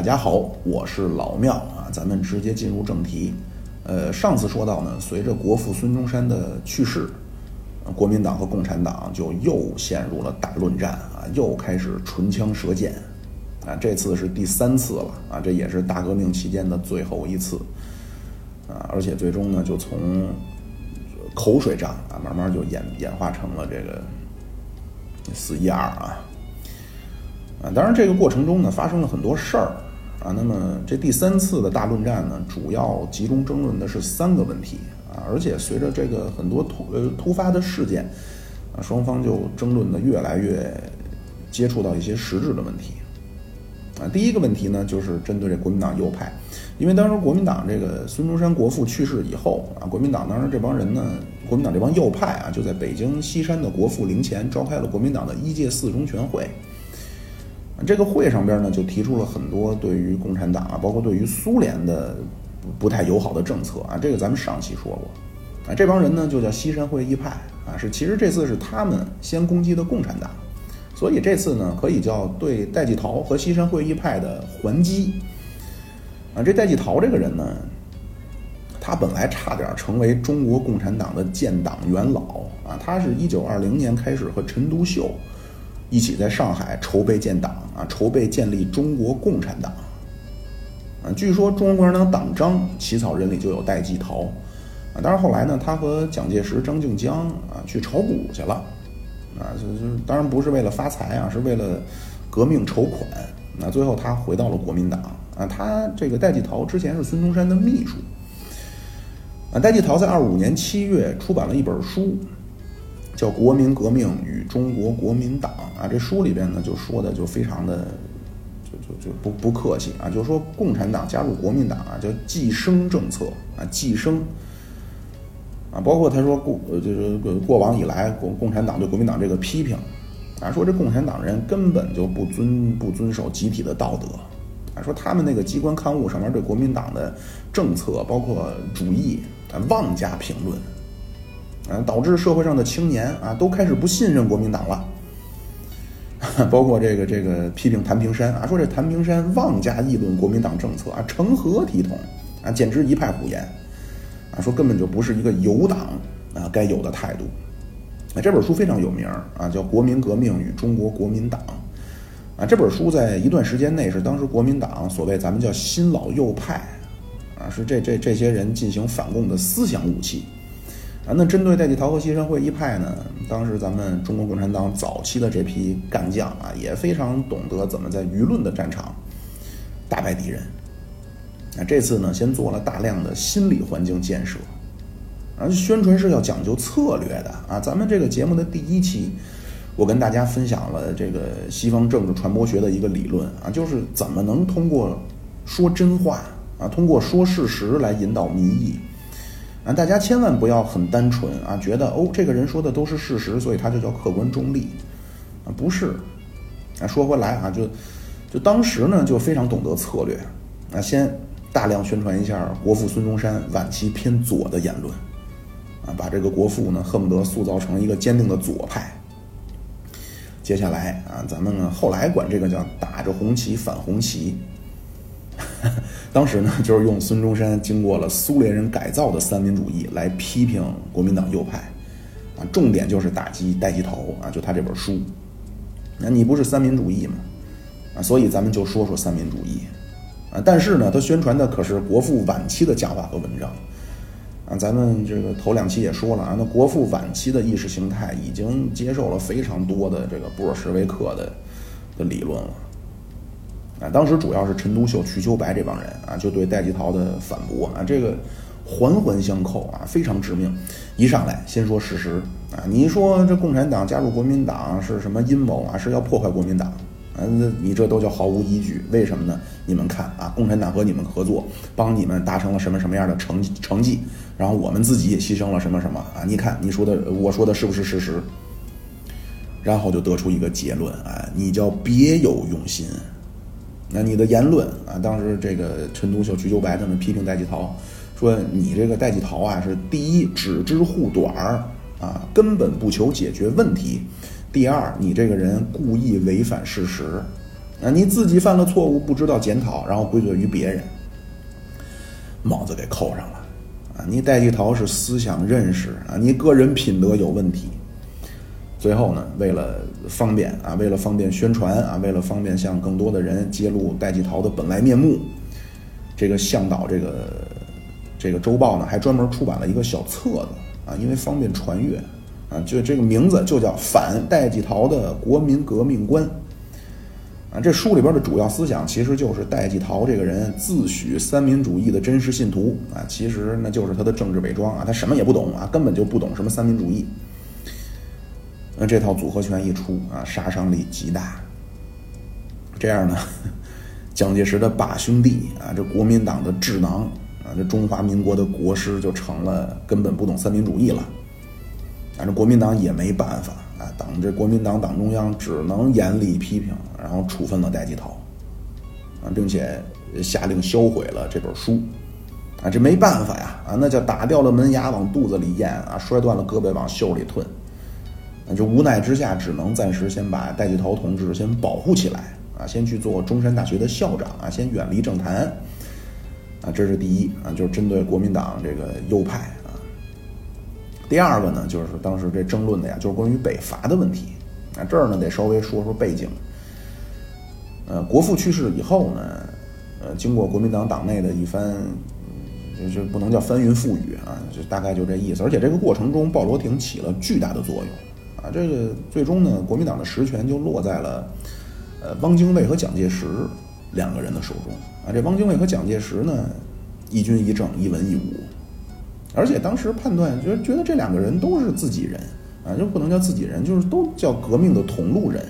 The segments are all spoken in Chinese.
大家好，我是老庙啊，咱们直接进入正题。呃，上次说到呢，随着国父孙中山的去世，国民党和共产党就又陷入了大论战啊，又开始唇枪舌剑啊，这次是第三次了啊，这也是大革命期间的最后一次啊，而且最终呢，就从口水仗啊，慢慢就演演化成了这个四一二啊。啊，当然这个过程中呢，发生了很多事儿啊。那么这第三次的大论战呢，主要集中争论的是三个问题啊。而且随着这个很多突呃突发的事件啊，双方就争论的越来越接触到一些实质的问题啊。第一个问题呢，就是针对这国民党右派，因为当时国民党这个孙中山国父去世以后啊，国民党当时这帮人呢，国民党这帮右派啊，就在北京西山的国父陵前召开了国民党的一届四中全会。这个会上边呢，就提出了很多对于共产党啊，包括对于苏联的不太友好的政策啊。这个咱们上期说过啊。这帮人呢，就叫西山会议派啊，是其实这次是他们先攻击的共产党，所以这次呢，可以叫对戴季陶和西山会议派的还击啊。这戴季陶这个人呢，他本来差点成为中国共产党的建党元老啊。他是一九二零年开始和陈独秀。一起在上海筹备建党啊，筹备建立中国共产党啊。据说中国共产党党章起草人里就有戴季陶啊。但是后来呢，他和蒋介石、张静江啊去炒股去了啊，就就当然不是为了发财啊，是为了革命筹款。那最后他回到了国民党啊。他这个戴季陶之前是孙中山的秘书啊。戴季陶在二五年七月出版了一本书。叫《国民革命与中国国民党》啊，这书里边呢就说的就非常的，就就就不不客气啊，就说共产党加入国民党啊，叫寄生政策啊，寄生啊，包括他说过就是过往以来共共产党对国民党这个批评啊，说这共产党人根本就不遵不遵守集体的道德啊，说他们那个机关刊物上面对国民党的政策包括主义啊妄加评论。啊，导致社会上的青年啊都开始不信任国民党了，包括这个这个批评谭平山啊，说这谭平山妄加议论国民党政策啊，成何体统啊，简直一派胡言啊，说根本就不是一个有党啊该有的态度。啊，这本书非常有名啊，叫《国民革命与中国国民党》啊，这本书在一段时间内是当时国民党所谓咱们叫新老右派啊，是这这这些人进行反共的思想武器。那针对戴季陶和西山会一派呢，当时咱们中国共产党早期的这批干将啊，也非常懂得怎么在舆论的战场打败敌人。啊，这次呢，先做了大量的心理环境建设，啊，宣传是要讲究策略的啊。咱们这个节目的第一期，我跟大家分享了这个西方政治传播学的一个理论啊，就是怎么能通过说真话啊，通过说事实来引导民意。啊，大家千万不要很单纯啊，觉得哦，这个人说的都是事实，所以他就叫客观中立，啊，不是。啊，说回来啊，就就当时呢，就非常懂得策略，啊，先大量宣传一下国父孙中山晚期偏左的言论，啊，把这个国父呢恨不得塑造成一个坚定的左派。接下来啊，咱们呢后来管这个叫打着红旗反红旗。当时呢，就是用孙中山经过了苏联人改造的三民主义来批评国民党右派，啊，重点就是打击戴季陶啊，就他这本书。那你不是三民主义吗？啊，所以咱们就说说三民主义，啊，但是呢，他宣传的可是国父晚期的讲法和文章，啊，咱们这个头两期也说了啊，那国父晚期的意识形态已经接受了非常多的这个布尔什维克的的理论了。啊，当时主要是陈独秀、瞿秋白这帮人啊，就对戴季陶的反驳啊，这个环环相扣啊，非常致命。一上来先说事实啊，你说这共产党加入国民党是什么阴谋啊？是要破坏国民党啊？你这都叫毫无依据。为什么呢？你们看啊，共产党和你们合作，帮你们达成了什么什么样的成成绩，然后我们自己也牺牲了什么什么啊？你看你说的，我说的是不是事实？然后就得出一个结论啊，你叫别有用心。那你的言论啊，当时这个陈独秀、瞿秋白他们批评戴季陶，说你这个戴季陶啊，是第一只知护短儿啊，根本不求解决问题；第二，你这个人故意违反事实啊，你自己犯了错误不知道检讨，然后归罪于别人，帽子给扣上了。啊，你戴季陶是思想认识啊，你个人品德有问题。最后呢，为了方便啊，为了方便宣传啊，为了方便向更多的人揭露戴季陶的本来面目，这个向导这个这个周报呢，还专门出版了一个小册子啊，因为方便传阅啊，就这个名字就叫《反戴季陶的国民革命观》啊。这书里边的主要思想其实就是戴季陶这个人自诩三民主义的真实信徒啊，其实那就是他的政治伪装啊，他什么也不懂啊，根本就不懂什么三民主义。那这套组合拳一出啊，杀伤力极大。这样呢，蒋介石的把兄弟啊，这国民党的智囊啊，这中华民国的国师就成了根本不懂三民主义了。啊，这国民党也没办法啊，党这国民党党中央只能严厉批评，然后处分了戴季陶啊，并且下令销毁了这本书啊，这没办法呀啊，那叫打掉了门牙往肚子里咽啊，摔断了胳膊往袖里吞。就无奈之下，只能暂时先把戴季陶同志先保护起来啊，先去做中山大学的校长啊，先远离政坛啊，这是第一啊，就是针对国民党这个右派啊。第二个呢，就是当时这争论的呀，就是关于北伐的问题啊，这儿呢得稍微说说背景。呃，国父去世以后呢，呃，经过国民党党内的一番，就就不能叫翻云覆雨啊，就大概就这意思。而且这个过程中，鲍罗廷起了巨大的作用。啊，这个最终呢，国民党的实权就落在了，呃，汪精卫和蒋介石两个人的手中。啊，这汪精卫和蒋介石呢，一军一政，一文一武，而且当时判断觉得觉得这两个人都是自己人，啊，就不能叫自己人，就是都叫革命的同路人。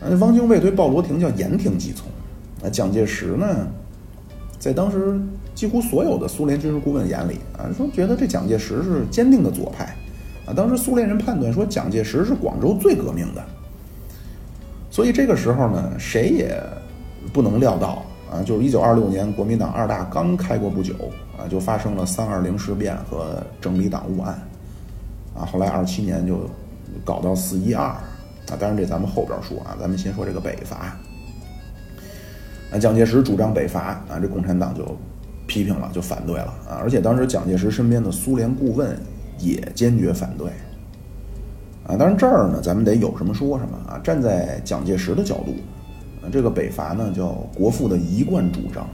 啊，汪精卫对鲍罗廷叫言听计从，啊，蒋介石呢，在当时几乎所有的苏联军事顾问眼里，啊，说觉得这蒋介石是坚定的左派。啊，当时苏联人判断说蒋介石是广州最革命的，所以这个时候呢，谁也不能料到啊，就是一九二六年国民党二大刚开过不久啊，就发生了三二零事变和整理党务案，啊，后来二七年就搞到四一二，啊，当然这咱们后边说啊，咱们先说这个北伐，啊，蒋介石主张北伐啊，这共产党就批评了，就反对了啊，而且当时蒋介石身边的苏联顾问。也坚决反对，啊，当然这儿呢，咱们得有什么说什么啊。站在蒋介石的角度，啊，这个北伐呢叫国父的一贯主张，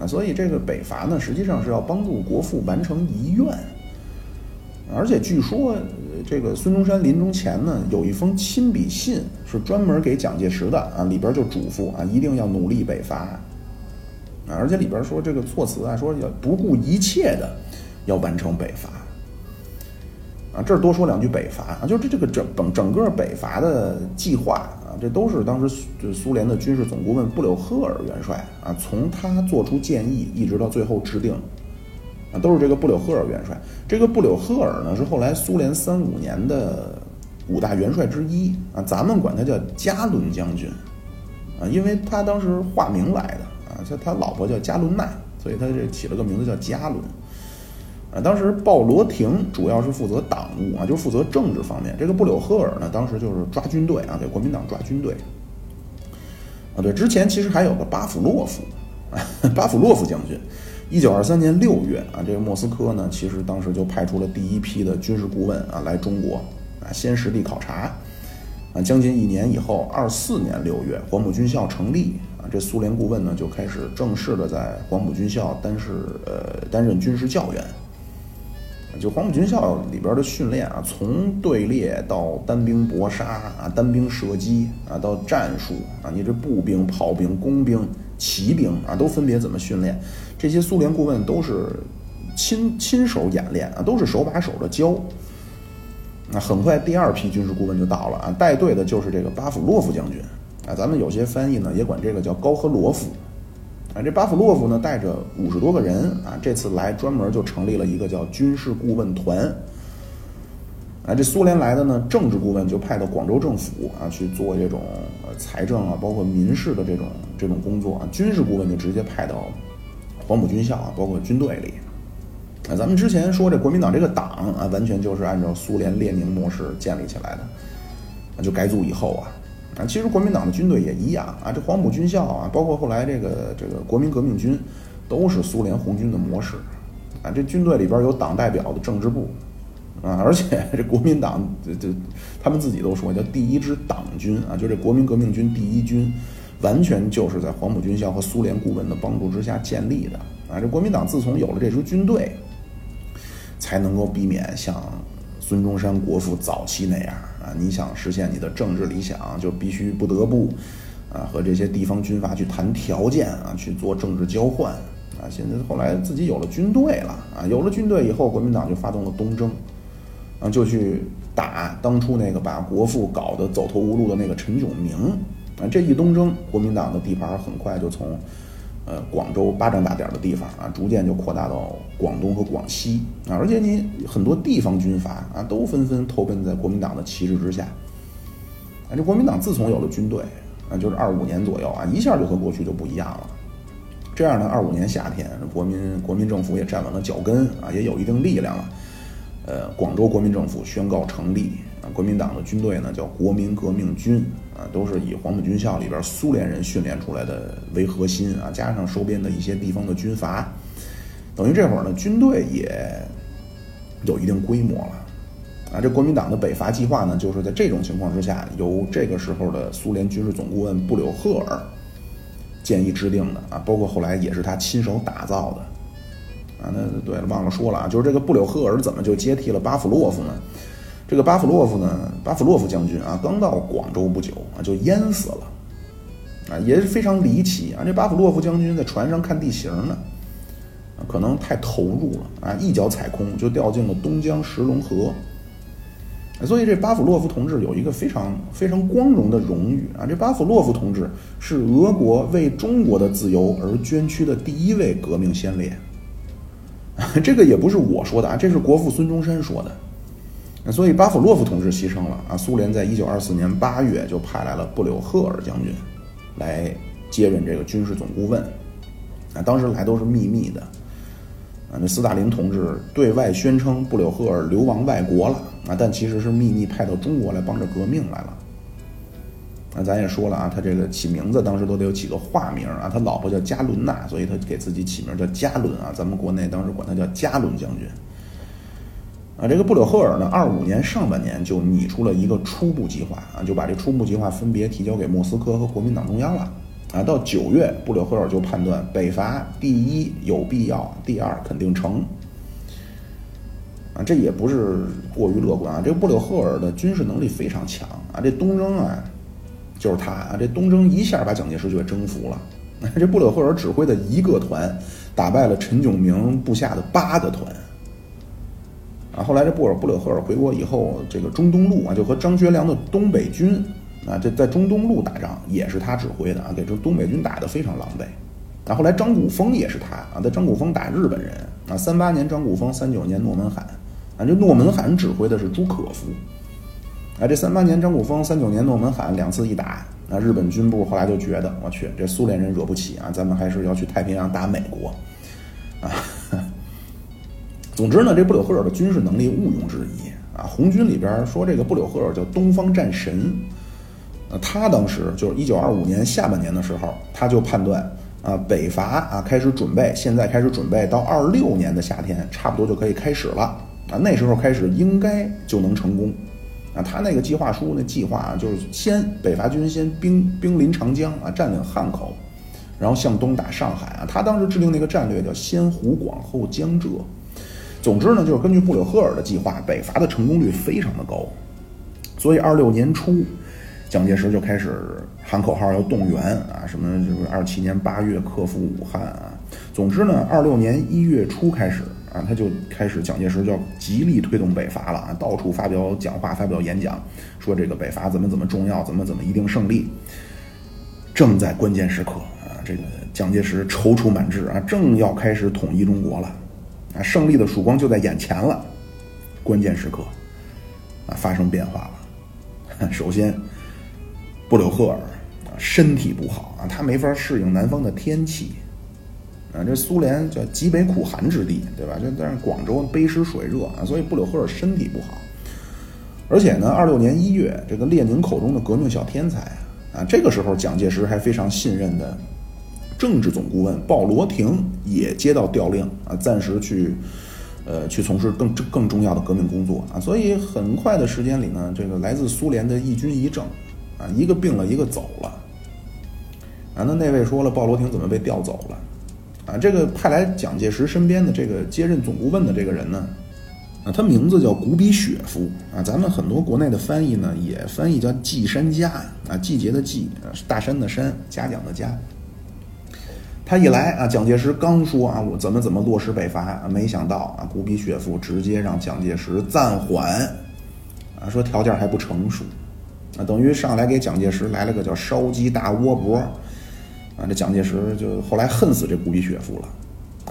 啊，所以这个北伐呢实际上是要帮助国父完成遗愿，而且据说这个孙中山临终前呢有一封亲笔信是专门给蒋介石的啊，里边就嘱咐啊一定要努力北伐，啊，而且里边说这个措辞啊说要不顾一切的要完成北伐。啊，这儿多说两句北伐啊，就是这个整整整个北伐的计划啊，这都是当时就苏联的军事总顾问布柳赫尔元帅啊，从他做出建议一直到最后制定，啊，都是这个布柳赫尔元帅。这个布柳赫尔呢，是后来苏联三五年的五大元帅之一啊，咱们管他叫加伦将军啊，因为他当时化名来的啊，他他老婆叫加伦娜，所以他这起了个名字叫加伦。啊，当时鲍罗廷主要是负责党务啊，就是负责政治方面。这个布柳赫尔呢，当时就是抓军队啊，给国民党抓军队。啊，对，之前其实还有个巴甫洛夫，巴甫洛夫将军。一九二三年六月啊，这个莫斯科呢，其实当时就派出了第一批的军事顾问啊来中国啊，先实地考察。啊，将近一年以后，二四年六月，黄埔军校成立啊，这苏联顾问呢就开始正式的在黄埔军校担是呃担任军事教员。就黄埔军校里边的训练啊，从队列到单兵搏杀啊，单兵射击啊，到战术啊，你这步兵、炮兵、工兵、骑兵啊，都分别怎么训练？这些苏联顾问都是亲亲手演练啊，都是手把手的教。那很快，第二批军事顾问就到了啊，带队的就是这个巴甫洛夫将军啊，咱们有些翻译呢也管这个叫高赫罗夫。啊，这巴甫洛夫呢带着五十多个人啊，这次来专门就成立了一个叫军事顾问团。啊，这苏联来的呢，政治顾问就派到广州政府啊去做这种呃财政啊，包括民事的这种这种工作啊。军事顾问就直接派到黄埔军校啊，包括军队里。啊，咱们之前说这国民党这个党啊，完全就是按照苏联列宁模式建立起来的。啊，就改组以后啊。啊，其实国民党的军队也一样啊，这黄埔军校啊，包括后来这个这个国民革命军，都是苏联红军的模式，啊，这军队里边有党代表的政治部，啊，而且这国民党这这他们自己都说叫第一支党军啊，就这国民革命军第一军，完全就是在黄埔军校和苏联顾问的帮助之下建立的啊，这国民党自从有了这支军队，才能够避免像。孙中山国父早期那样啊，你想实现你的政治理想，就必须不得不啊和这些地方军阀去谈条件啊，去做政治交换啊。现在后来自己有了军队了啊，有了军队以后，国民党就发动了东征啊，就去打当初那个把国父搞得走投无路的那个陈炯明啊。这一东征，国民党的地盘很快就从。呃，广州巴掌大点的地方啊，逐渐就扩大到广东和广西啊，而且你很多地方军阀啊，都纷纷投奔在国民党的旗帜之下。啊，这国民党自从有了军队啊，就是二五年左右啊，一下就和过去就不一样了。这样呢，二五年夏天，国民国民政府也站稳了脚跟啊，也有一定力量了。呃，广州国民政府宣告成立国民党的军队呢叫国民革命军。啊，都是以黄埔军校里边苏联人训练出来的为核心啊，加上收编的一些地方的军阀，等于这会儿呢，军队也有一定规模了。啊，这国民党的北伐计划呢，就是在这种情况之下，由这个时候的苏联军事总顾问布柳赫尔建议制定的啊，包括后来也是他亲手打造的。啊，那对了，忘了说了啊，就是这个布柳赫尔怎么就接替了巴甫洛夫呢？这个巴甫洛夫呢，巴甫洛夫将军啊，刚到广州不久啊，就淹死了，啊，也是非常离奇啊。这巴甫洛夫将军在船上看地形呢，可能太投入了啊，一脚踩空就掉进了东江石龙河。所以这巴甫洛夫同志有一个非常非常光荣的荣誉啊，这巴甫洛夫同志是俄国为中国的自由而捐躯的第一位革命先烈。这个也不是我说的啊，这是国父孙中山说的。那所以巴甫洛夫同志牺牲了啊！苏联在一九二四年八月就派来了布柳赫尔将军，来接任这个军事总顾问。啊，当时来都是秘密的。啊，那斯大林同志对外宣称布柳赫尔流亡外国了啊，但其实是秘密派到中国来帮着革命来了。那咱也说了啊，他这个起名字当时都得有起个化名啊，他老婆叫加伦娜，所以他给自己起名叫加伦啊。咱们国内当时管他叫加伦将军。啊，这个布柳赫尔呢，二五年上半年就拟出了一个初步计划啊，就把这初步计划分别提交给莫斯科和国民党中央了。啊，到九月，布柳赫尔就判断北伐第一有必要，第二肯定成。啊，这也不是过于乐观啊。这布柳赫尔的军事能力非常强啊，这东征啊，就是他啊，这东征一下把蒋介石就给征服了。这布柳赫尔指挥的一个团，打败了陈炯明部下的八个团。啊，后来这布尔布柳赫尔回国以后，这个中东路啊，就和张学良的东北军啊，这在中东路打仗也是他指挥的啊，给这东北军打得非常狼狈。啊，后来张古峰也是他啊，在张古峰打日本人啊，三八年张古峰，三九年诺门罕啊，这诺门罕指挥的是朱可夫。啊，这三八年张古峰，三九年诺门罕两次一打，啊，日本军部后来就觉得，我去，这苏联人惹不起啊，咱们还是要去太平洋打美国，啊。总之呢，这布柳赫尔的军事能力毋庸置疑啊。红军里边说这个布柳赫尔叫东方战神，呃，他当时就是一九二五年下半年的时候，他就判断啊，北伐啊开始准备，现在开始准备到二六年的夏天，差不多就可以开始了啊。那时候开始应该就能成功啊。他那个计划书那计划啊，就是先北伐军先兵兵临长江啊，占领汉口，然后向东打上海啊。他当时制定那个战略叫先湖广后江浙。总之呢，就是根据布柳赫尔的计划，北伐的成功率非常的高，所以二六年初，蒋介石就开始喊口号要动员啊，什么就是二七年八月克服武汉啊。总之呢，二六年一月初开始啊，他就开始蒋介石就要极力推动北伐了啊，到处发表讲话、发表演讲，说这个北伐怎么怎么重要，怎么怎么一定胜利。正在关键时刻啊，这个蒋介石踌躇满志啊，正要开始统一中国了。啊，胜利的曙光就在眼前了，关键时刻，啊，发生变化了。首先，布柳赫尔啊，身体不好啊，他没法适应南方的天气。啊，这苏联叫极北苦寒之地，对吧？就但是广州卑湿水热啊，所以布柳赫尔身体不好。而且呢，二六年一月，这个列宁口中的革命小天才啊，这个时候蒋介石还非常信任的政治总顾问鲍罗廷也接到调令啊，暂时去呃去从事更更重要的革命工作啊，所以很快的时间里呢，这个来自苏联的义军一政啊，一个病了，一个走了啊。那那位说了，鲍罗廷怎么被调走了？啊，这个派来蒋介石身边的这个接任总顾问的这个人呢，啊，他名字叫古比雪夫啊。咱们很多国内的翻译呢，也翻译叫季山家啊，季节的季，大山的山，嘉奖的嘉。他一来啊，蒋介石刚说啊，我怎么怎么落实北伐啊，没想到啊，古比雪夫直接让蒋介石暂缓啊，说条件还不成熟啊，等于上来给蒋介石来了个叫烧鸡大窝脖。啊，这蒋介石就后来恨死这古比雪夫了，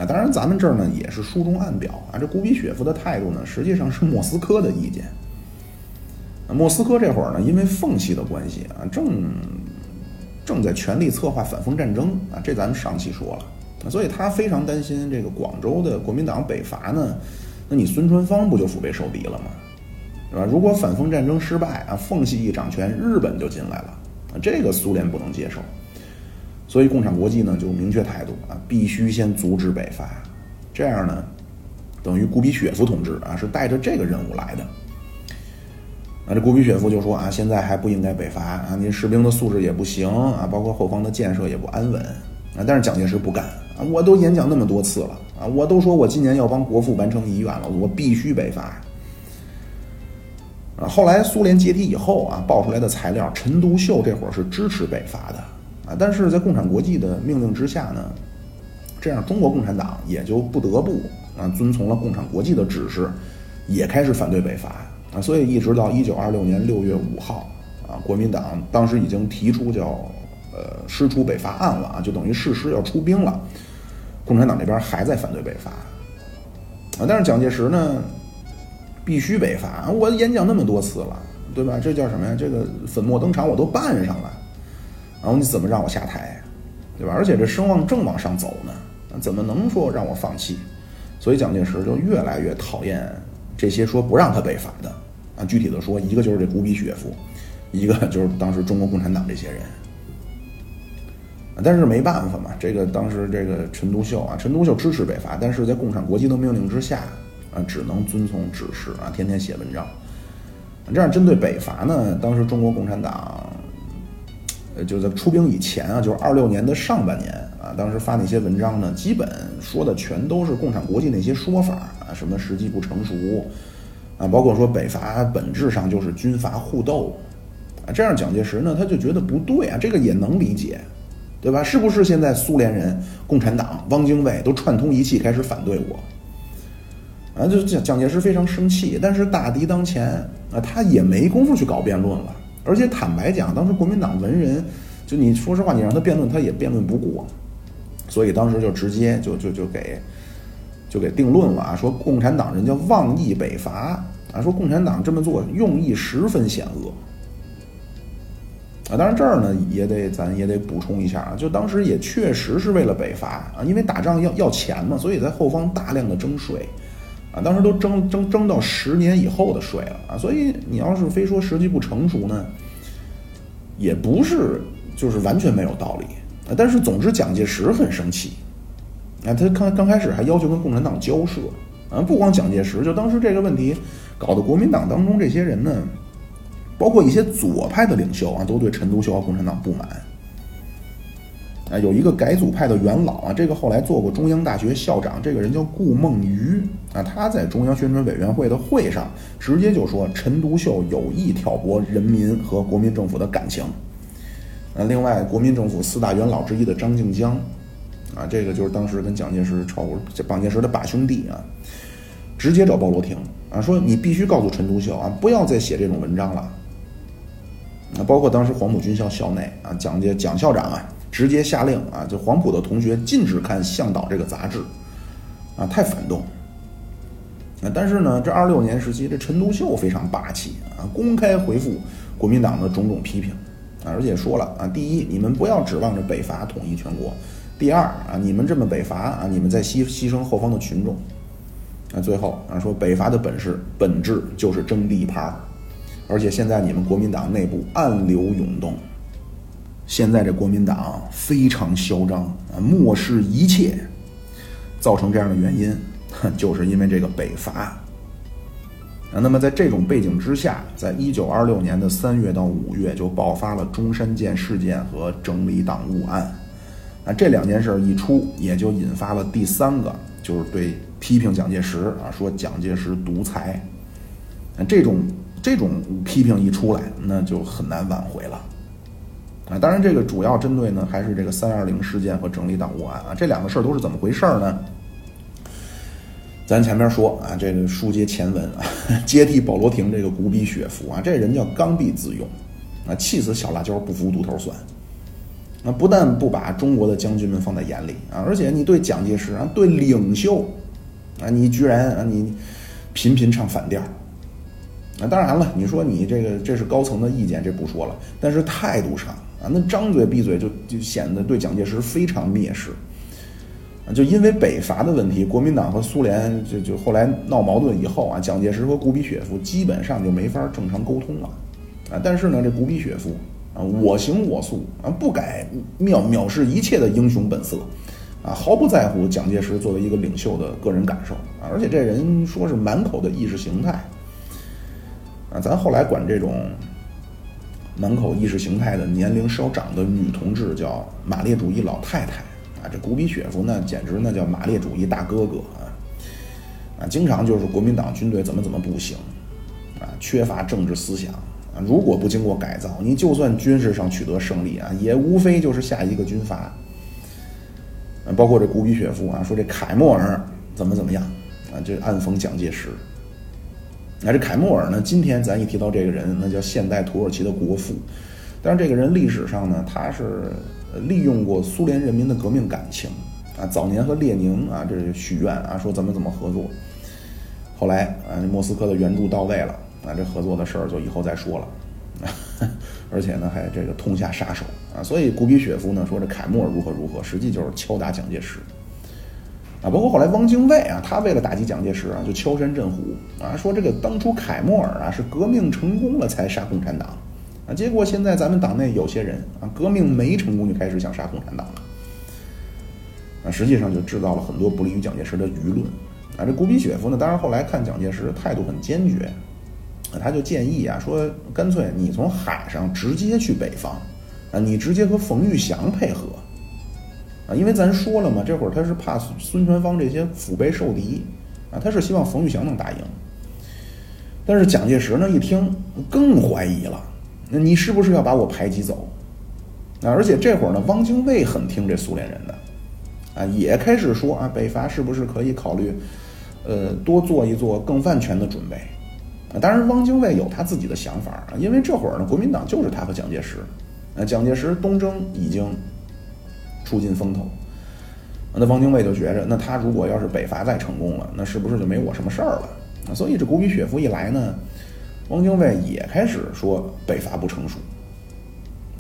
啊，当然咱们这儿呢也是书中暗表啊，这古比雪夫的态度呢实际上是莫斯科的意见。莫斯科这会儿呢，因为缝隙的关系啊，正正在全力策划反封战争啊，这咱们上期说了，所以他非常担心这个广州的国民党北伐呢，那你孙传芳不就腹背受敌了吗？对吧？如果反封战争失败啊，奉系一掌权，日本就进来了啊，这个苏联不能接受。所以，共产国际呢就明确态度啊，必须先阻止北伐。这样呢，等于古比雪夫同志啊是带着这个任务来的。啊，这古比雪夫就说啊，现在还不应该北伐啊，您士兵的素质也不行啊，包括后方的建设也不安稳啊。但是蒋介石不干啊，我都演讲那么多次了啊，我都说我今年要帮国父完成遗愿了，我必须北伐。啊，后来苏联解体以后啊，爆出来的材料，陈独秀这会儿是支持北伐的啊。但是在共产国际的命令之下呢，这样中国共产党也就不得不啊遵从了共产国际的指示，也开始反对北伐啊。所以一直到一九二六年六月五号啊，国民党当时已经提出叫呃师出北伐案了啊，就等于誓师要出兵了。共产党这边还在反对北伐啊，但是蒋介石呢必须北伐，我演讲那么多次了，对吧？这叫什么呀？这个粉墨登场我都办上了。然后你怎么让我下台，对吧？而且这声望正往上走呢，怎么能说让我放弃？所以蒋介石就越来越讨厌这些说不让他北伐的具体的说，一个就是这古比雪夫，一个就是当时中国共产党这些人。但是没办法嘛，这个当时这个陈独秀啊，陈独秀支持北伐，但是在共产国际的命令之下啊，只能遵从指示啊，天天写文章。这样针对北伐呢，当时中国共产党。呃，就在出兵以前啊，就是二六年的上半年啊，当时发那些文章呢，基本说的全都是共产国际那些说法啊，什么时机不成熟啊，包括说北伐本质上就是军阀互斗啊，这样蒋介石呢他就觉得不对啊，这个也能理解，对吧？是不是现在苏联人、共产党、汪精卫都串通一气开始反对我？啊，就蒋蒋介石非常生气，但是大敌当前啊，他也没工夫去搞辩论了。而且坦白讲，当时国民党文人，就你说实话，你让他辩论，他也辩论不过，所以当时就直接就就就给就给定论了啊，说共产党人叫妄议北伐啊，说共产党这么做用意十分险恶啊。当然这儿呢也得咱也得补充一下啊，就当时也确实是为了北伐啊，因为打仗要要钱嘛，所以在后方大量的征税。啊，当时都征征征到十年以后的税了啊，所以你要是非说时机不成熟呢，也不是就是完全没有道理啊。但是总之，蒋介石很生气啊，他刚刚开始还要求跟共产党交涉啊，不光蒋介石，就当时这个问题搞得国民党当中这些人呢，包括一些左派的领袖啊，都对陈独秀和共产党不满。啊，有一个改组派的元老啊，这个后来做过中央大学校长，这个人叫顾梦渔啊，他在中央宣传委员会的会上直接就说陈独秀有意挑拨人民和国民政府的感情。啊，另外国民政府四大元老之一的张静江，啊，这个就是当时跟蒋介石吵蒋介石的把兄弟啊，直接找鲍罗廷啊，说你必须告诉陈独秀啊，不要再写这种文章了。啊，包括当时黄埔军校校内啊，蒋介蒋校长啊。直接下令啊，就黄埔的同学禁止看《向导》这个杂志，啊，太反动。啊，但是呢，这二六年时期，这陈独秀非常霸气啊，公开回复国民党的种种批评啊，而且说了啊，第一，你们不要指望着北伐统一全国；第二啊，你们这么北伐啊，你们在牺牺牲后方的群众。啊，最后啊，说北伐的本事本质就是争地盘儿。而且现在你们国民党内部暗流涌动，现在这国民党非常嚣张啊，漠视一切，造成这样的原因，就是因为这个北伐啊。那么在这种背景之下，在一九二六年的三月到五月，就爆发了中山舰事件和整理党务案。啊，这两件事一出，也就引发了第三个，就是对批评蒋介石啊，说蒋介石独裁。啊，这种这种批评一出来，那就很难挽回了。啊，当然这个主要针对呢，还是这个三二零事件和整理党务案啊，这两个事儿都是怎么回事呢？咱前面说啊，这个书接前文啊，接替保罗廷这个古比雪夫啊，这人叫刚愎自用，啊，气死小辣椒不服独头蒜。那不但不把中国的将军们放在眼里啊，而且你对蒋介石啊，对领袖啊，你居然啊，你频频唱反调。啊当然了，你说你这个这是高层的意见，这不说了。但是态度上啊，那张嘴闭嘴就就显得对蒋介石非常蔑视啊。就因为北伐的问题，国民党和苏联就就后来闹矛盾以后啊，蒋介石和古比雪夫基本上就没法正常沟通了啊。但是呢，这古比雪夫。啊，我行我素啊，不改藐藐视一切的英雄本色，啊，毫不在乎蒋介石作为一个领袖的个人感受啊，而且这人说是满口的意识形态，啊，咱后来管这种满口意识形态的年龄稍长的女同志叫马列主义老太太啊，这古比雪夫呢，简直那叫马列主义大哥哥啊，啊，经常就是国民党军队怎么怎么不行，啊，缺乏政治思想。啊，如果不经过改造，你就算军事上取得胜利啊，也无非就是下一个军阀。啊，包括这古比雪夫啊，说这凯莫尔怎么怎么样啊，这暗讽蒋介石。那这凯莫尔呢，今天咱一提到这个人，那叫现代土耳其的国父。但是这个人历史上呢，他是利用过苏联人民的革命感情啊，早年和列宁啊这许愿啊，说怎么怎么合作。后来啊，莫斯科的援助到位了。啊，这合作的事儿就以后再说了，而且呢还这个痛下杀手啊，所以古比雪夫呢说这凯莫尔如何如何，实际就是敲打蒋介石啊。包括后来汪精卫啊，他为了打击蒋介石啊，就敲山震虎啊，说这个当初凯莫尔啊是革命成功了才杀共产党啊，结果现在咱们党内有些人啊，革命没成功就开始想杀共产党了啊，实际上就制造了很多不利于蒋介石的舆论啊。这古比雪夫呢，当然后来看蒋介石态度很坚决。他就建议啊，说干脆你从海上直接去北方，啊，你直接和冯玉祥配合，啊，因为咱说了嘛，这会儿他是怕孙传芳这些腹背受敌，啊，他是希望冯玉祥能打赢。但是蒋介石呢一听更怀疑了，那你是不是要把我排挤走？啊，而且这会儿呢，汪精卫很听这苏联人的，啊，也开始说啊，北伐是不是可以考虑，呃，多做一做更万全的准备。当然，汪精卫有他自己的想法啊，因为这会儿呢，国民党就是他和蒋介石，啊，蒋介石东征已经出尽风头，那汪精卫就觉着，那他如果要是北伐再成功了，那是不是就没我什么事儿了？所以这古比雪夫一来呢，汪精卫也开始说北伐不成熟，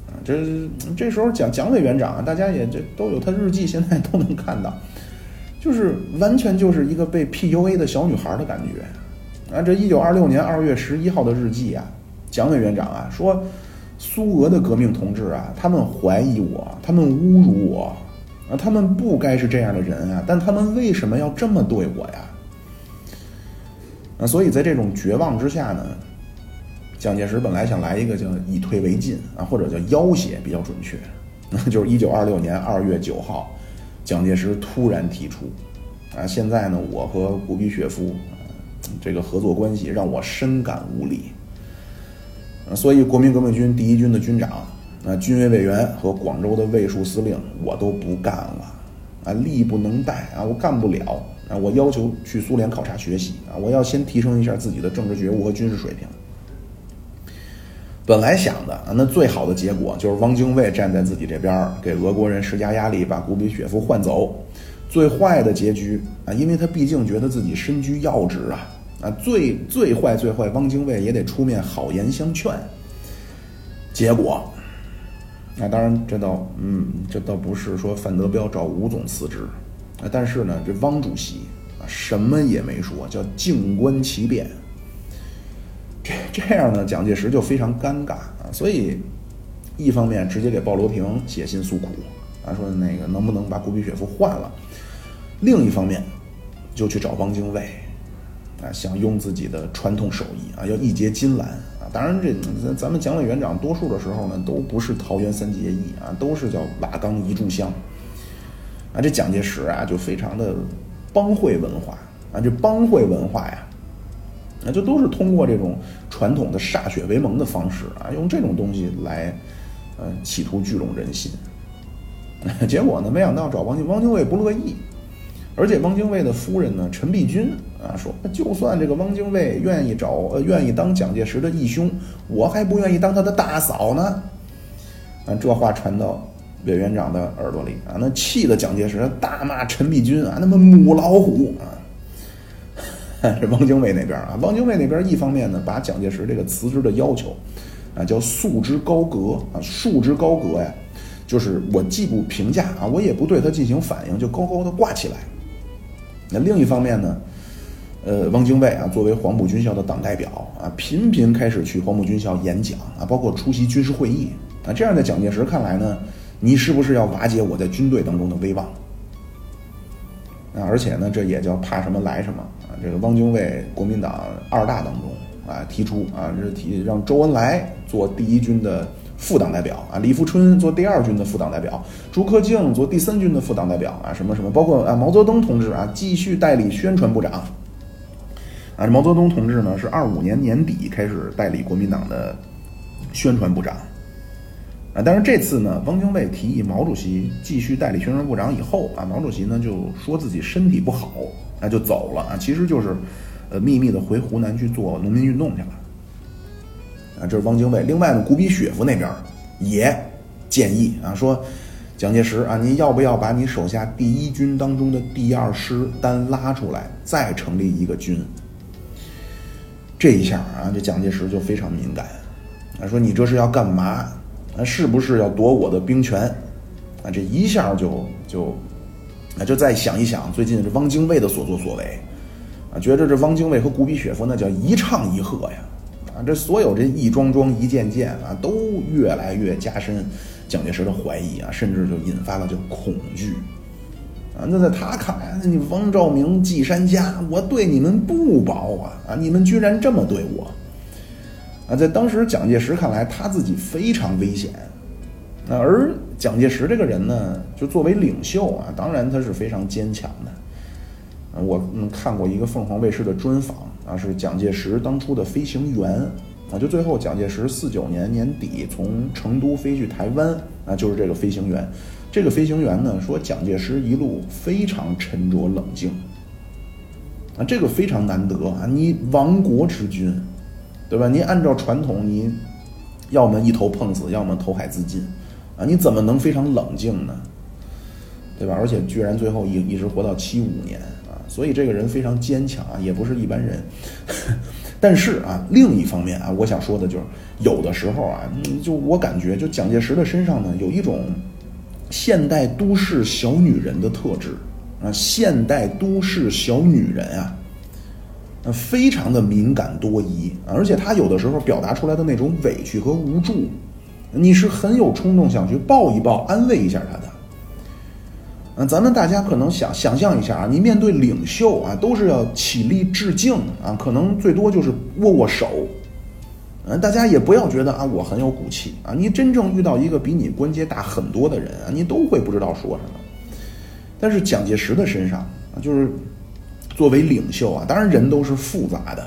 啊，这这时候蒋蒋委员长啊，大家也这都有他日记，现在都能看到，就是完全就是一个被 PUA 的小女孩的感觉。啊，这一九二六年二月十一号的日记啊，蒋委员长啊说，苏俄的革命同志啊，他们怀疑我，他们侮辱我，啊，他们不该是这样的人啊，但他们为什么要这么对我呀？啊，所以在这种绝望之下呢，蒋介石本来想来一个叫以退为进啊，或者叫要挟比较准确，那 就是一九二六年二月九号，蒋介石突然提出，啊，现在呢，我和古比雪夫。这个合作关系让我深感无力，所以国民革命军第一军的军长、啊军委委员和广州的卫戍司令我都不干了，啊力不能逮啊我干不了。啊我要求去苏联考察学习。啊我要先提升一下自己的政治觉悟和军事水平。本来想的啊那最好的结果就是汪精卫站在自己这边给俄国人施加压力，把古比雪夫换走。最坏的结局啊，因为他毕竟觉得自己身居要职啊，啊，最最坏最坏，汪精卫也得出面好言相劝。结果，那当然这倒，嗯，这倒不是说范德彪找吴总辞职啊，但是呢，这汪主席啊什么也没说，叫静观其变。这这样呢，蒋介石就非常尴尬啊，所以一方面直接给鲍罗廷写信诉苦啊，说那个能不能把古比雪夫换了；另一方面就去找汪精卫啊，想用自己的传统手艺啊，要义结金兰啊。当然，这咱咱们蒋委员长多数的时候呢，都不是桃园三结义啊，都是叫瓦岗一炷香啊。这蒋介石啊，就非常的帮会文化啊，这帮会文化呀。那就都是通过这种传统的歃血为盟的方式啊，用这种东西来，呃，企图聚拢人心。结果呢，没想到找汪精汪精卫不乐意，而且汪精卫的夫人呢，陈璧君啊，说就算这个汪精卫愿意找呃愿意当蒋介石的义兄，我还不愿意当他的大嫂呢。啊，这话传到委员长的耳朵里啊，那气得蒋介石大骂陈璧君啊，那么母老虎啊。是汪精卫那边啊，汪精卫那边一方面呢，把蒋介石这个辞职的要求，啊，叫束之高阁啊，束之高阁呀，就是我既不评价啊，我也不对他进行反应，就高高的挂起来。那另一方面呢，呃，汪精卫啊，作为黄埔军校的党代表啊，频频开始去黄埔军校演讲啊，包括出席军事会议啊，这样在蒋介石看来呢，你是不是要瓦解我在军队当中的威望？啊，而且呢，这也叫怕什么来什么啊！这个汪精卫国民党二大当中啊，提出啊，这提让周恩来做第一军的副党代表啊，李富春做第二军的副党代表，朱克敬做第三军的副党代表啊，什么什么，包括啊毛泽东同志啊，继续代理宣传部长。啊，毛泽东同志呢是二五年年底开始代理国民党的宣传部长。啊，但是这次呢，汪精卫提议毛主席继续代理宣传部长以后啊，毛主席呢就说自己身体不好，那就走了啊，其实就是，呃，秘密的回湖南去做农民运动去了。啊，这是汪精卫。另外呢，古比雪夫那边也建议啊，说蒋介石啊，您要不要把你手下第一军当中的第二师单拉出来，再成立一个军？这一下啊，这蒋介石就非常敏感，啊，说你这是要干嘛？啊是不是要夺我的兵权？啊，这一下就就，啊就再想一想最近这汪精卫的所作所为，啊，觉着这汪精卫和古比雪夫那叫一唱一和呀，啊，这所有这一桩桩一件件啊，都越来越加深蒋介石的怀疑啊，甚至就引发了就恐惧，啊，那在他看来，那你汪兆铭、季山家，我对你们不薄啊，啊，你们居然这么对我。啊，在当时蒋介石看来，他自己非常危险。那而蒋介石这个人呢，就作为领袖啊，当然他是非常坚强的。我嗯看过一个凤凰卫视的专访啊，是蒋介石当初的飞行员啊，就最后蒋介石四九年年底从成都飞去台湾啊，就是这个飞行员。这个飞行员呢说，蒋介石一路非常沉着冷静啊，这个非常难得啊，你亡国之君。对吧？您按照传统，你要么一头碰死，要么投海自尽，啊，你怎么能非常冷静呢？对吧？而且居然最后一一直活到七五年啊，所以这个人非常坚强啊，也不是一般人。但是啊，另一方面啊，我想说的就是，有的时候啊，就我感觉，就蒋介石的身上呢，有一种现代都市小女人的特质啊，现代都市小女人啊。呃，非常的敏感多疑，而且她有的时候表达出来的那种委屈和无助，你是很有冲动想去抱一抱、安慰一下她的。嗯，咱们大家可能想想象一下啊，你面对领袖啊，都是要起立致敬啊，可能最多就是握握手。嗯，大家也不要觉得啊，我很有骨气啊，你真正遇到一个比你官阶大很多的人啊，你都会不知道说什么。但是蒋介石的身上啊，就是。作为领袖啊，当然人都是复杂的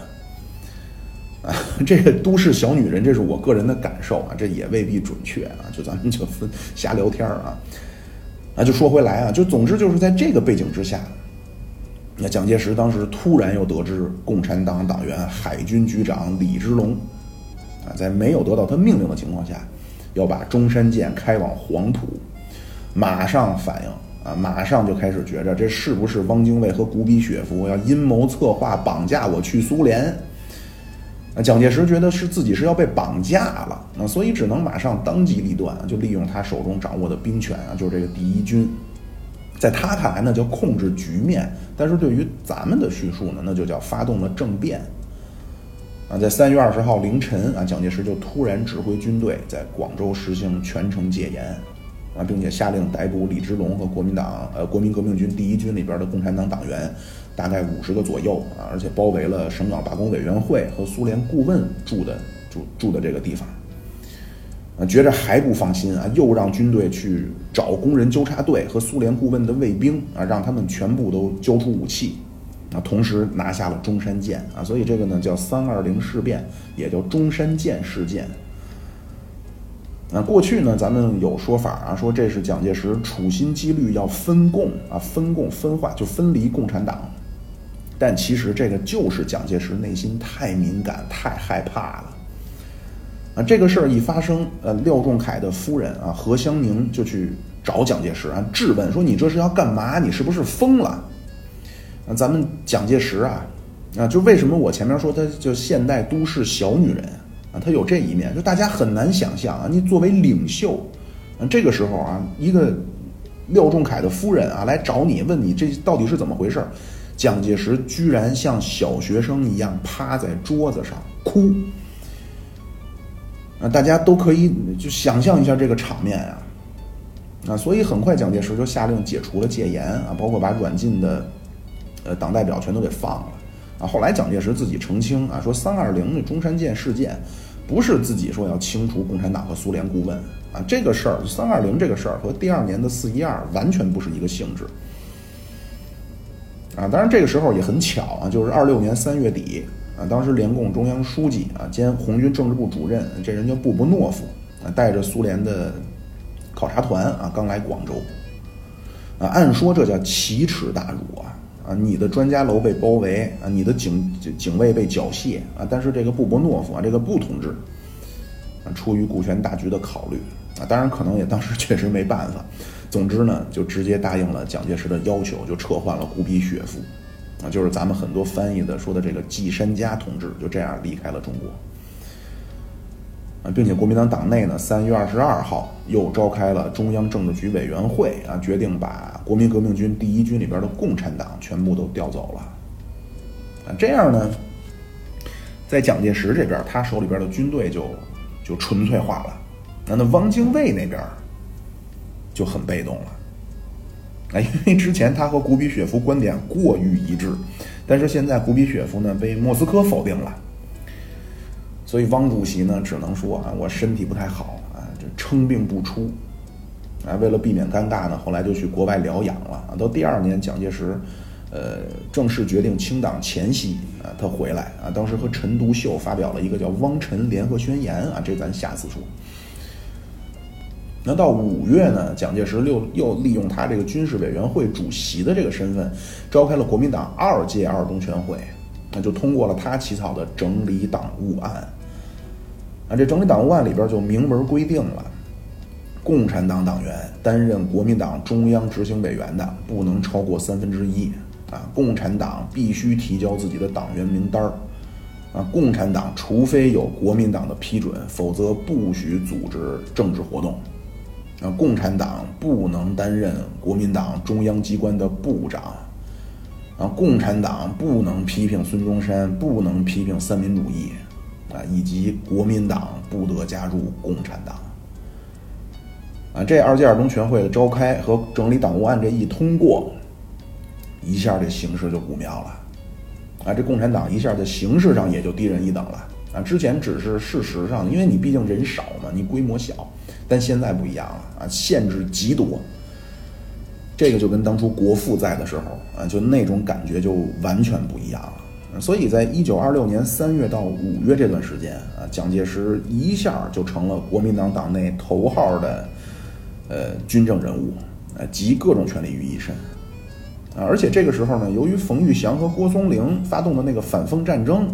啊。这个都市小女人，这是我个人的感受啊，这也未必准确啊。就咱们就分瞎聊天儿啊。啊，就说回来啊，就总之就是在这个背景之下，那蒋介石当时突然又得知共产党党员海军局长李之龙啊，在没有得到他命令的情况下，要把中山舰开往黄埔，马上反应。啊，马上就开始觉着这是不是汪精卫和古比雪夫要阴谋策划绑架我去苏联？啊，蒋介石觉得是自己是要被绑架了，那所以只能马上当机立断，就利用他手中掌握的兵权啊，就是这个第一军，在他看来呢叫控制局面，但是对于咱们的叙述呢，那就叫发动了政变。啊，在三月二十号凌晨啊，蒋介石就突然指挥军队在广州实行全城戒严，啊，并且下令逮捕李之龙和国民党呃国民革命军第一军里边的共产党党员，大概五十个左右啊，而且包围了省港罢工委员会和苏联顾问住的住住的这个地方。啊，觉着还不放心啊，又让军队去找工人纠察队和苏联顾问的卫兵啊，让他们全部都交出武器，啊，同时拿下了中山舰啊，所以这个呢叫三二零事变，也叫中山舰事件。啊，过去呢咱们有说法啊，说这是蒋介石处心积虑要分共啊，分共分化就分离共产党，但其实这个就是蒋介石内心太敏感、太害怕了。啊，这个事儿一发生，呃，廖仲恺的夫人啊何香凝就去找蒋介石啊，质问说：“你这是要干嘛？你是不是疯了？”啊，咱们蒋介石啊，啊，就为什么我前面说他就现代都市小女人啊，他有这一面，就大家很难想象啊，你作为领袖，啊，这个时候啊，一个廖仲恺的夫人啊来找你，问你这到底是怎么回事？蒋介石居然像小学生一样趴在桌子上哭。啊，大家都可以就想象一下这个场面啊，啊，所以很快蒋介石就下令解除了戒严啊，包括把软禁的呃党代表全都给放了啊。后来蒋介石自己澄清啊，说三二零的中山舰事件不是自己说要清除共产党和苏联顾问啊，这个事儿三二零这个事儿和第二年的四一二完全不是一个性质啊。当然这个时候也很巧啊，就是二六年三月底。啊，当时联共中央书记啊兼红军政治部主任，这人叫布布诺夫啊，带着苏联的考察团啊，刚来广州。啊，按说这叫奇耻大辱啊！啊，你的专家楼被包围啊，你的警警卫被缴械啊，但是这个布波诺夫啊，这个布同志啊，出于顾全大局的考虑啊，当然可能也当时 确实没办法。总之呢，就直接答应了蒋介石的要求，就撤换了古比雪夫。啊，就是咱们很多翻译的说的这个季山家同志就这样离开了中国啊，并且国民党党内呢，三月二十二号又召开了中央政治局委员会啊，决定把国民革命军第一军里边的共产党全部都调走了啊，这样呢，在蒋介石这边，他手里边的军队就就纯粹化了，那那汪精卫那边就很被动了。啊，因为之前他和古比雪夫观点过于一致，但是现在古比雪夫呢被莫斯科否定了，所以汪主席呢只能说啊，我身体不太好啊，这称病不出，啊，为了避免尴尬呢，后来就去国外疗养了啊。到第二年，蒋介石，呃，正式决定清党前夕啊，他回来啊，当时和陈独秀发表了一个叫《汪陈联合宣言》啊，这咱下次说。那到五月呢？蒋介石又又利用他这个军事委员会主席的这个身份，召开了国民党二届二中全会，那就通过了他起草的整理党务案。啊，这整理党务案里边就明文规定了，共产党党员担任国民党中央执行委员的不能超过三分之一。啊，共产党必须提交自己的党员名单儿。啊，共产党除非有国民党的批准，否则不许组织政治活动。啊，共产党不能担任国民党中央机关的部长。啊，共产党不能批评孙中山，不能批评三民主义，啊，以及国民党不得加入共产党。啊，这二届二中全会的召开和整理党务案这一通过，一下这形势就不妙了。啊，这共产党一下在形式上也就低人一等了。啊，之前只是事实上，因为你毕竟人少嘛，你规模小。但现在不一样了啊，限制极多。这个就跟当初国父在的时候啊，就那种感觉就完全不一样了。所以在一九二六年三月到五月这段时间啊，蒋介石一下就成了国民党党内头号的呃军政人物啊，集各种权力于一身啊。而且这个时候呢，由于冯玉祥和郭松龄发动的那个反封战争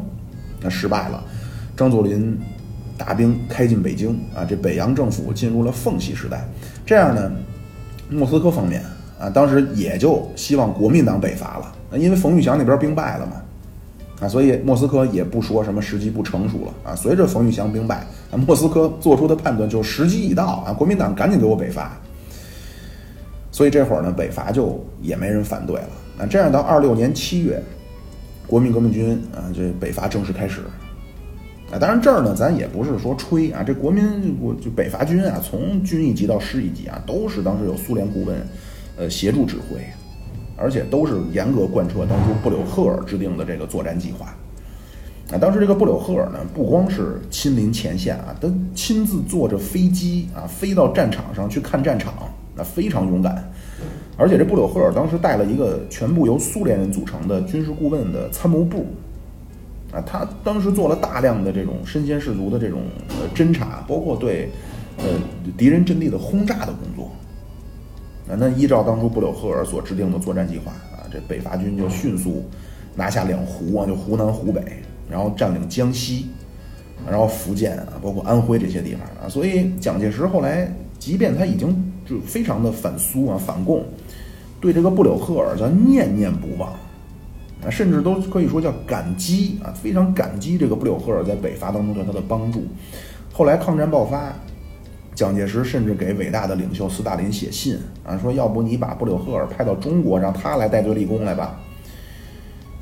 那失败了，张作霖。大兵开进北京啊，这北洋政府进入了缝隙时代。这样呢，莫斯科方面啊，当时也就希望国民党北伐了，因为冯玉祥那边兵败了嘛，啊，所以莫斯科也不说什么时机不成熟了啊。随着冯玉祥兵败，啊，莫斯科做出的判断就是时机已到啊，国民党赶紧给我北伐。所以这会儿呢，北伐就也没人反对了啊。这样到二六年七月，国民革命军啊，这北伐正式开始。啊，当然这儿呢，咱也不是说吹啊，这国民国就北伐军啊，从军一级到师一级啊，都是当时有苏联顾问，呃，协助指挥，而且都是严格贯彻当初布柳赫尔制定的这个作战计划。啊，当时这个布柳赫尔呢，不光是亲临前线啊，他亲自坐着飞机啊，飞到战场上去看战场，那非常勇敢。而且这布柳赫尔当时带了一个全部由苏联人组成的军事顾问的参谋部。啊，他当时做了大量的这种身先士卒的这种呃侦察，包括对呃敌人阵地的轰炸的工作。啊，那依照当初布柳赫尔所制定的作战计划啊，这北伐军就迅速拿下两湖啊，就湖南、湖北，然后占领江西，然后福建啊，包括安徽这些地方啊。所以蒋介石后来，即便他已经就非常的反苏啊、反共，对这个布柳赫尔叫念念不忘。啊，甚至都可以说叫感激啊，非常感激这个布柳赫尔在北伐当中对他的帮助。后来抗战爆发，蒋介石甚至给伟大的领袖斯大林写信啊，说要不你把布柳赫尔派到中国，让他来带队立功来吧。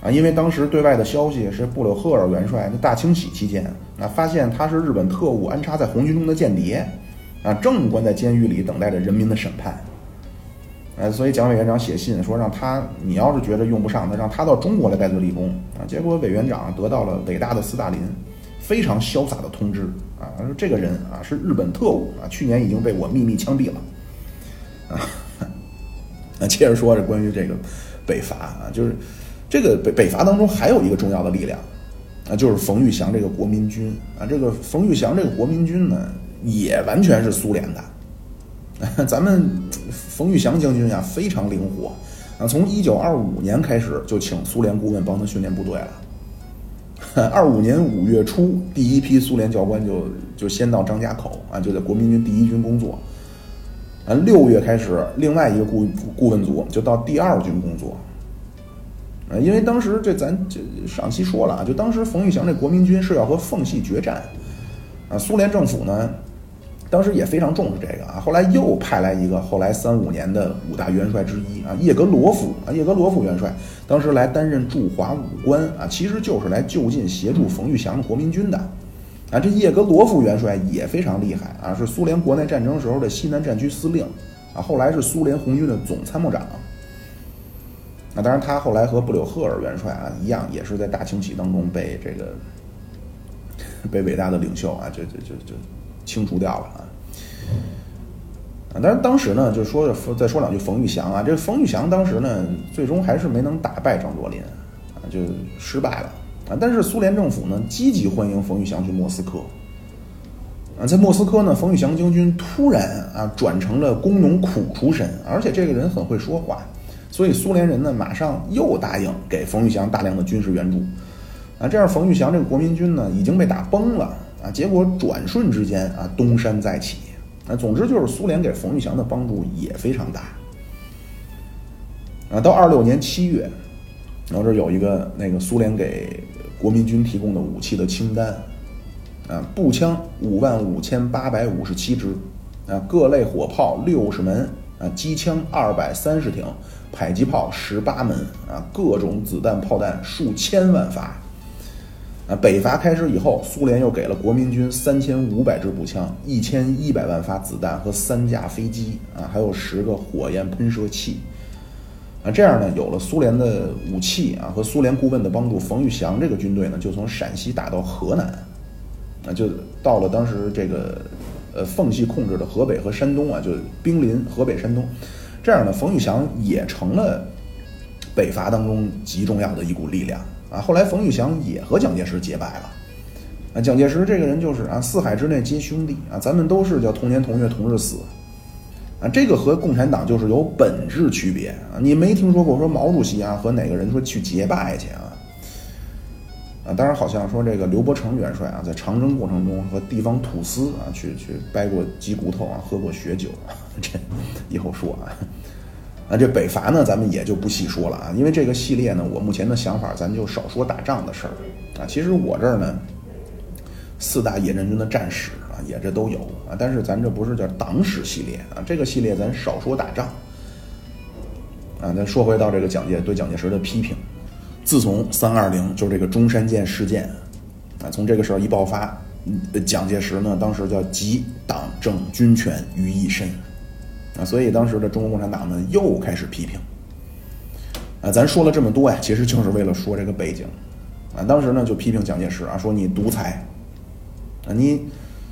啊，因为当时对外的消息是布柳赫尔元帅在大清洗期间啊，发现他是日本特务安插在红军中的间谍，啊，正关在监狱里等待着人民的审判。哎，所以蒋委员长写信说，让他，你要是觉得用不上他，让他到中国来带队立功啊。结果委员长得到了伟大的斯大林非常潇洒的通知啊，说这个人啊是日本特务啊，去年已经被我秘密枪毙了啊。那接着说这关于这个北伐啊，就是这个北北伐当中还有一个重要的力量啊，就是冯玉祥这个国民军啊。这个冯玉祥这个国民军呢，也完全是苏联的。啊 咱们冯玉祥将军呀，非常灵活啊！从一九二五年开始就请苏联顾问帮他训练部队了。二五年五月初，第一批苏联教官就就先到张家口啊，就在国民军第一军工作。啊，六月开始，另外一个顾顾问组就到第二军工作。啊，因为当时这咱这上期说了啊，就当时冯玉祥这国民军是要和奉系决战啊，苏联政府呢。当时也非常重视这个啊，后来又派来一个，后来三五年的五大元帅之一啊，叶格罗夫啊，叶格罗夫元帅当时来担任驻华武官啊，其实就是来就近协助冯玉祥的国民军的啊。这叶格罗夫元帅也非常厉害啊，是苏联国内战争时候的西南战区司令啊，后来是苏联红军的总参谋长。那当然，他后来和布柳赫尔元帅啊一样，也是在大清洗当中被这个被伟大的领袖啊，就就就就。清除掉了啊，啊！但是当时呢，就说再说两句冯玉祥啊，这冯玉祥当时呢，最终还是没能打败张作霖啊，就失败了啊。但是苏联政府呢，积极欢迎冯玉祥去莫斯科啊，在莫斯科呢，冯玉祥将军突然啊转成了工农苦出身，而且这个人很会说话，所以苏联人呢，马上又答应给冯玉祥大量的军事援助啊。这样，冯玉祥这个国民军呢，已经被打崩了。啊，结果转瞬之间啊，东山再起。啊，总之就是苏联给冯玉祥的帮助也非常大。啊，到二六年七月，然后这有一个那个苏联给国民军提供的武器的清单。啊，步枪五万五千八百五十七支，啊，各类火炮六十门，啊，机枪二百三十挺，迫击炮十八门，啊，各种子弹炮弹数千万发。啊，北伐开始以后，苏联又给了国民军三千五百支步枪、一千一百万发子弹和三架飞机啊，还有十个火焰喷射器。啊，这样呢，有了苏联的武器啊和苏联顾问的帮助，冯玉祥这个军队呢，就从陕西打到河南，啊，就到了当时这个呃奉系控制的河北和山东啊，就兵临河北、山东。这样呢，冯玉祥也成了北伐当中极重要的一股力量。啊，后来冯玉祥也和蒋介石结拜了。啊，蒋介石这个人就是啊，四海之内皆兄弟啊，咱们都是叫同年同月同日死。啊，这个和共产党就是有本质区别啊。你没听说过说毛主席啊和哪个人说去结拜去啊？啊，当然好像说这个刘伯承元帅啊，在长征过程中和地方土司啊去去掰过鸡骨头啊，喝过血酒，这以后说啊。啊，这北伐呢，咱们也就不细说了啊，因为这个系列呢，我目前的想法，咱就少说打仗的事儿啊。其实我这儿呢，四大野战军的战史啊，也这都有啊。但是咱这不是叫党史系列啊，这个系列咱少说打仗啊。那说回到这个蒋介对蒋介石的批评，自从三二零就是这个中山舰事件啊，从这个事儿一爆发，蒋介石呢当时叫集党政军权于一身，啊，所以当时的中国共产党呢又开始批评。啊，咱说了这么多呀，其实就是为了说这个背景。啊，当时呢就批评蒋介石啊，说你独裁。啊，你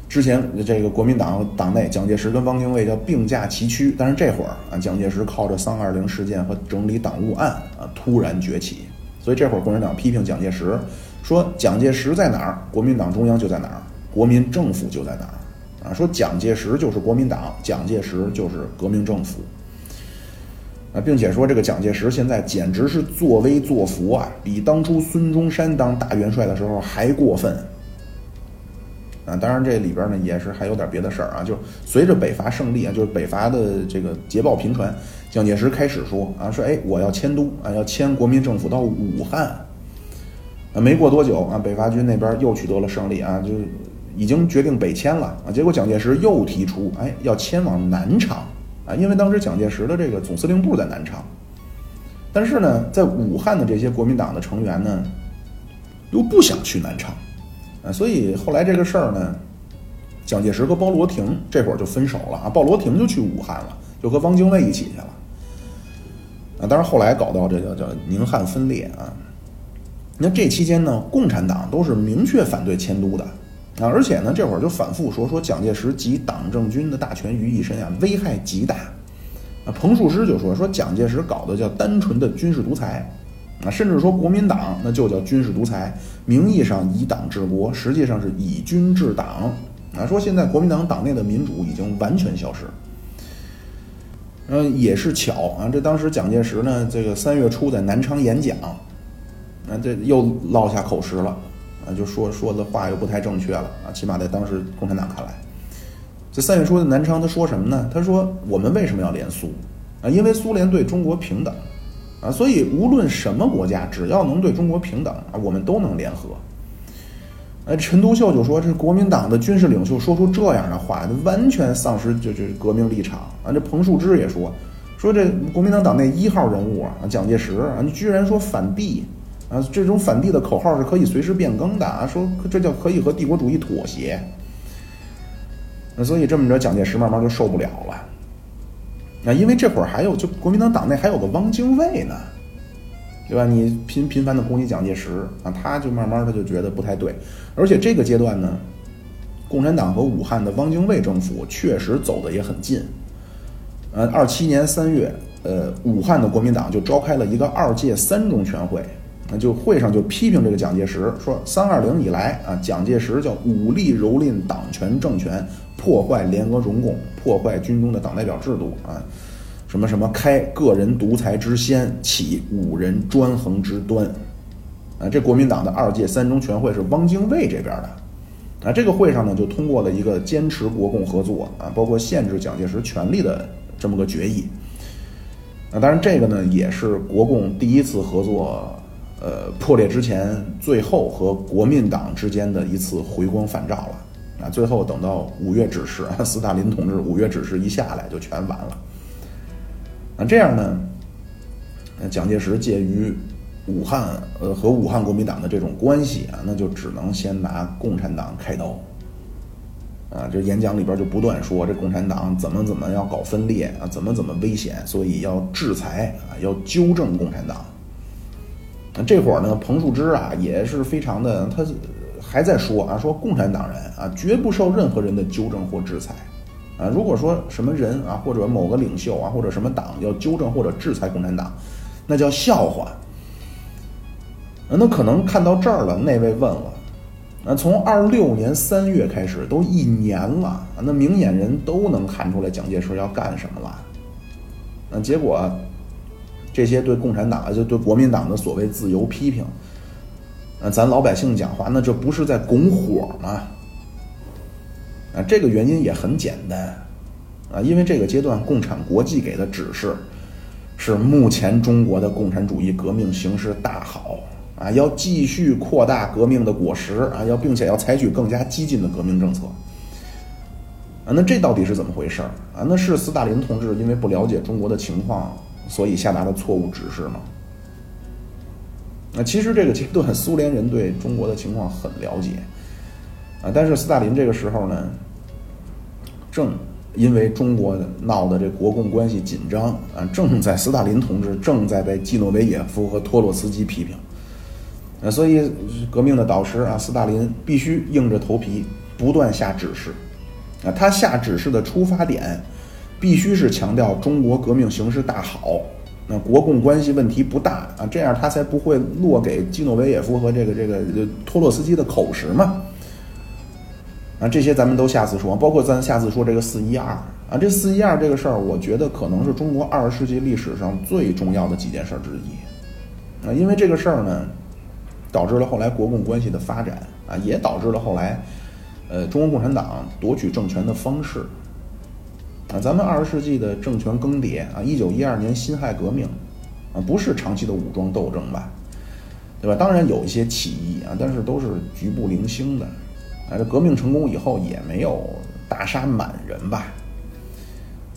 之前这个国民党党内，蒋介石跟汪精卫叫并驾齐驱，但是这会儿啊，蒋介石靠着三二零事件和整理党务案啊，突然崛起。所以这会儿共产党批评蒋介石，说蒋介石在哪儿，国民党中央就在哪儿，国民政府就在哪儿。啊，说蒋介石就是国民党，蒋介石就是革命政府。啊，并且说这个蒋介石现在简直是作威作福啊，比当初孙中山当大元帅的时候还过分。啊，当然这里边呢也是还有点别的事儿啊，就随着北伐胜利啊，就是北伐的这个捷报频传，蒋介石开始说啊，说哎我要迁都啊，要迁国民政府到武汉。啊，没过多久啊，北伐军那边又取得了胜利啊，就已经决定北迁了啊，结果蒋介石又提出哎要迁往南昌。啊，因为当时蒋介石的这个总司令部在南昌，但是呢，在武汉的这些国民党的成员呢，又不想去南昌，啊，所以后来这个事儿呢，蒋介石和鲍罗廷这会儿就分手了啊，鲍罗廷就去武汉了，就和汪精卫一起去了，啊，当然后来搞到这个叫宁汉分裂啊，那这期间呢，共产党都是明确反对迁都的。啊，而且呢，这会儿就反复说说蒋介石集党政军的大权于一身啊，危害极大。啊，彭树之就说说蒋介石搞的叫单纯的军事独裁，啊，甚至说国民党那就叫军事独裁，名义上以党治国，实际上是以军治党。啊，说现在国民党党内的民主已经完全消失。嗯，也是巧啊，这当时蒋介石呢，这个三月初在南昌演讲，啊，这又落下口实了。啊，就说说的话又不太正确了啊，起码在当时共产党看来，这三月初的南昌，他说什么呢？他说我们为什么要联苏啊？因为苏联对中国平等啊，所以无论什么国家，只要能对中国平等啊，我们都能联合。呃，陈独秀就说，这国民党的军事领袖说出这样的话，完全丧失就就革命立场啊。这彭树之也说，说这国民党党内一号人物啊，蒋介石啊，你居然说反帝。啊，这种反帝的口号是可以随时变更的啊！说这叫可以和帝国主义妥协。那所以这么着，蒋介石慢慢就受不了了。啊，因为这会儿还有就国民党党内还有个汪精卫呢，对吧？你频频繁的攻击蒋介石啊，他就慢慢的就觉得不太对。而且这个阶段呢，共产党和武汉的汪精卫政府确实走的也很近。呃，二七年三月，呃，武汉的国民党就召开了一个二届三中全会。那就会上就批评这个蒋介石，说三二零以来啊，蒋介石叫武力蹂躏党权政权，破坏联俄容共，破坏军中的党代表制度啊，什么什么开个人独裁之先，起五人专横之端，啊，这国民党的二届三中全会是汪精卫这边的，啊，这个会上呢就通过了一个坚持国共合作啊，包括限制蒋介石权力的这么个决议，啊，当然这个呢也是国共第一次合作。呃，破裂之前，最后和国民党之间的一次回光返照了啊！最后等到五月指示，斯大林同志五月指示一下来，就全完了。那这样呢？蒋介石介于武汉呃和武汉国民党的这种关系啊，那就只能先拿共产党开刀啊！这演讲里边就不断说这共产党怎么怎么要搞分裂啊，怎么怎么危险，所以要制裁啊，要纠正共产党。这会儿呢，彭树之啊也是非常的，他还在说啊，说共产党人啊绝不受任何人的纠正或制裁，啊，如果说什么人啊或者某个领袖啊或者什么党要纠正或者制裁共产党，那叫笑话。那可能看到这儿了，那位问了，那从二六年三月开始都一年了，那明眼人都能看出来蒋介石要干什么了，那结果。这些对共产党就对国民党的所谓自由批评，啊，咱老百姓讲话，那这不是在拱火吗？啊，这个原因也很简单，啊，因为这个阶段共产国际给的指示是目前中国的共产主义革命形势大好，啊，要继续扩大革命的果实，啊，要并且要采取更加激进的革命政策，啊，那这到底是怎么回事儿？啊，那是斯大林同志因为不了解中国的情况。所以下达的错误指示吗？那其实这个阶段，苏联人对中国的情况很了解啊，但是斯大林这个时候呢，正因为中国闹的这国共关系紧张啊，正在斯大林同志正在被季诺维也夫和托洛茨基批评，啊，所以革命的导师啊，斯大林必须硬着头皮不断下指示啊，他下指示的出发点必须是强调中国革命形势大好。那国共关系问题不大啊，这样他才不会落给基诺维也夫和这个这个托洛斯基的口实嘛。啊，这些咱们都下次说，包括咱下次说这个四一二啊，这四一二这个事儿，我觉得可能是中国二十世纪历史上最重要的几件事儿之一啊，因为这个事儿呢，导致了后来国共关系的发展啊，也导致了后来呃中国共产党夺取政权的方式。咱们二十世纪的政权更迭啊，一九一二年辛亥革命，啊，不是长期的武装斗争吧，对吧？当然有一些起义啊，但是都是局部零星的，啊，这革命成功以后也没有大杀满人吧，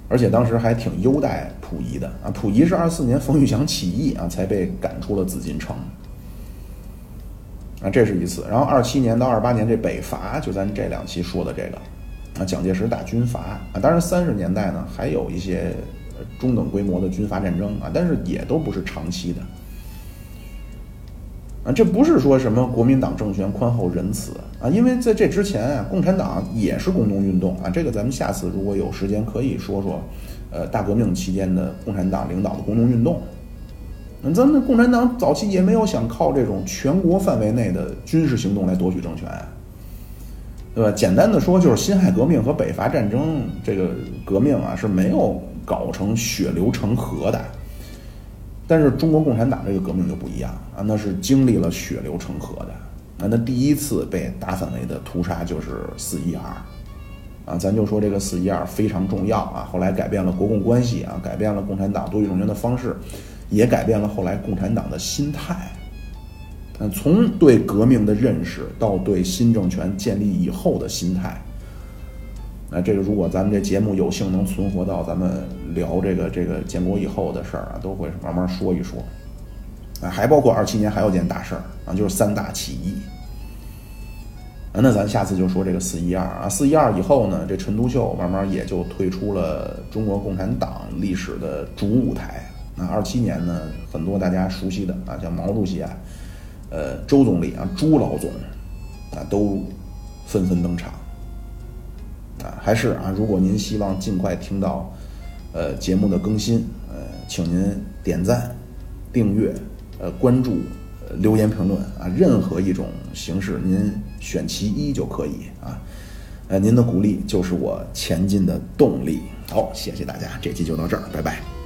而且当时还挺优待溥仪的啊，溥仪是二四年冯玉祥起义啊才被赶出了紫禁城，啊，这是一次，然后二七年到二八年这北伐，就咱这两期说的这个。啊，蒋介石打军阀啊，当然三十年代呢还有一些中等规模的军阀战争啊，但是也都不是长期的啊。这不是说什么国民党政权宽厚仁慈啊，因为在这之前啊，共产党也是工农运动啊。这个咱们下次如果有时间可以说说，呃，大革命期间的共产党领导的工农运动。那咱们共产党早期也没有想靠这种全国范围内的军事行动来夺取政权。啊对吧？简单的说，就是辛亥革命和北伐战争这个革命啊是没有搞成血流成河的，但是中国共产党这个革命就不一样啊，那是经历了血流成河的。那那第一次被大范围的屠杀就是四一二，啊，咱就说这个四一二非常重要啊，后来改变了国共关系啊，改变了共产党夺取政权的方式，也改变了后来共产党的心态。嗯，从对革命的认识到对新政权建立以后的心态，那这个如果咱们这节目有幸能存活到咱们聊这个这个建国以后的事儿啊，都会慢慢说一说。啊，还包括二七年还有件大事儿啊，就是三大起义。啊，那咱下次就说这个四一二啊，四一二以后呢，这陈独秀慢慢也就退出了中国共产党历史的主舞台。那二七年呢，很多大家熟悉的啊，像毛主席啊。呃，周总理啊，朱老总啊，都纷纷登场啊。还是啊，如果您希望尽快听到呃节目的更新，呃，请您点赞、订阅、呃关注、留言评论啊，任何一种形式您选其一就可以啊。呃，您的鼓励就是我前进的动力。好，谢谢大家，这期就到这儿，拜拜。